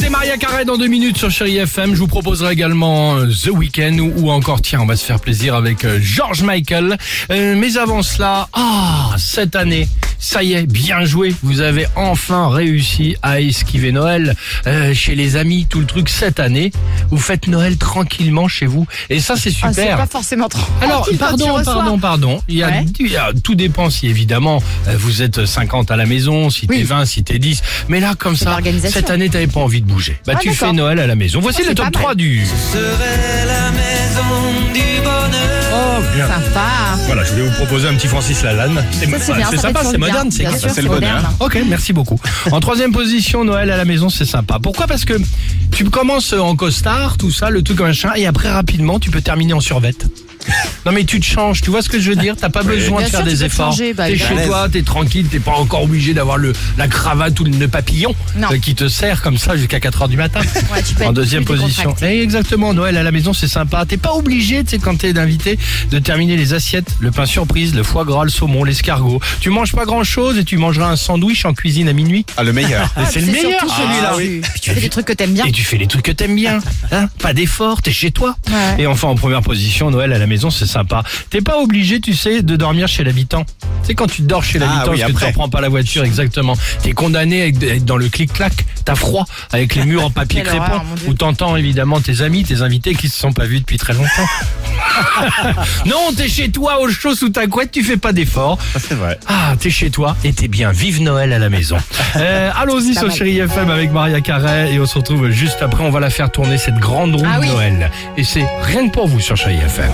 C'est Maria Carré dans deux minutes sur Chéri FM. Je vous proposerai également euh, The Weeknd ou, ou encore, tiens, on va se faire plaisir avec euh, George Michael. Euh, mais avant cela, ah, cette année, ça y est, bien joué. Vous avez enfin réussi à esquiver Noël euh, chez les amis, tout le truc cette année. Vous faites Noël tranquillement chez vous. Et ça, c'est Ah, c'est super. pas forcément trop. Alors, tranquille tu pardon, pardon, pardon. Il y, a, Ouais. il y a- tout dépend si évidemment euh, vous êtes 50 à la maison, si t'es Oui. 20, si t'es 10. Mais là, comme ça, cette année, t'avais pas envie de bouger. Bah, Ah, tu fais Noël à la maison. Voici Oh, le c'est top pas 3 mal. du. serait la maison du bonheur. Bien. Sympa. Voilà, je voulais vous proposer un petit Francis Lalanne. C'est sympa, c'est moderne, c'est Bien sûr, c'est le bonheur. moderne. Ok, merci beaucoup. En troisième position, Noël à la maison, c'est sympa. Pourquoi? Parce que tu commences en costard, tout ça, le truc machin, et après rapidement, tu peux terminer en survette. Non mais tu te changes, tu vois ce que je veux dire? T'as pas besoin Bien de faire sûr, des efforts. bah, t'es évidemment. chez toi, t'es tranquille, t'es pas encore obligé d'avoir le la cravate ou le nœud papillon Non. euh, qui te sert comme ça jusqu'à 4 heures du matin. Ouais, tu peux en deuxième position. Eh, exactement, Noël à la maison c'est sympa. T'es pas obligé, tu sais, quand t'es d'invité, de terminer les assiettes, le pain surprise, le foie gras, le saumon, l'escargot. Tu manges pas grand chose et tu mangeras un sandwich en cuisine à minuit. Ah, le meilleur. Et c'est le meilleur celui-là. tu- puis tu fais des trucs que t'aimes bien. Et tu fais les trucs que t'aimes bien. Hein pas d'effort, t'es chez toi. Ouais. Et enfin, en première position, Noël à la maison, c'est sympa. T'es pas obligé, tu sais, de dormir chez l'habitant. C'est quand tu dors chez Ah l'habitant oui, parce que tu prends pas la voiture, exactement. T'es condamné à être- dans le clic-clac. T'as froid avec les murs en papier crépon. Où t'entends évidemment tes amis, tes invités qui se sont pas vus depuis très longtemps. non, t'es chez toi au chaud sous ta couette, tu fais pas d'effort. C'est vrai. Ah, t'es chez toi et t'es bien. Vive Noël à la maison. Euh, Allons-y sur. Chéri FM avec Maria Carré et on se retrouve juste après. On va la faire tourner cette grande roue Ah de oui. Noël. Et c'est rien que pour vous sur Chéri FM.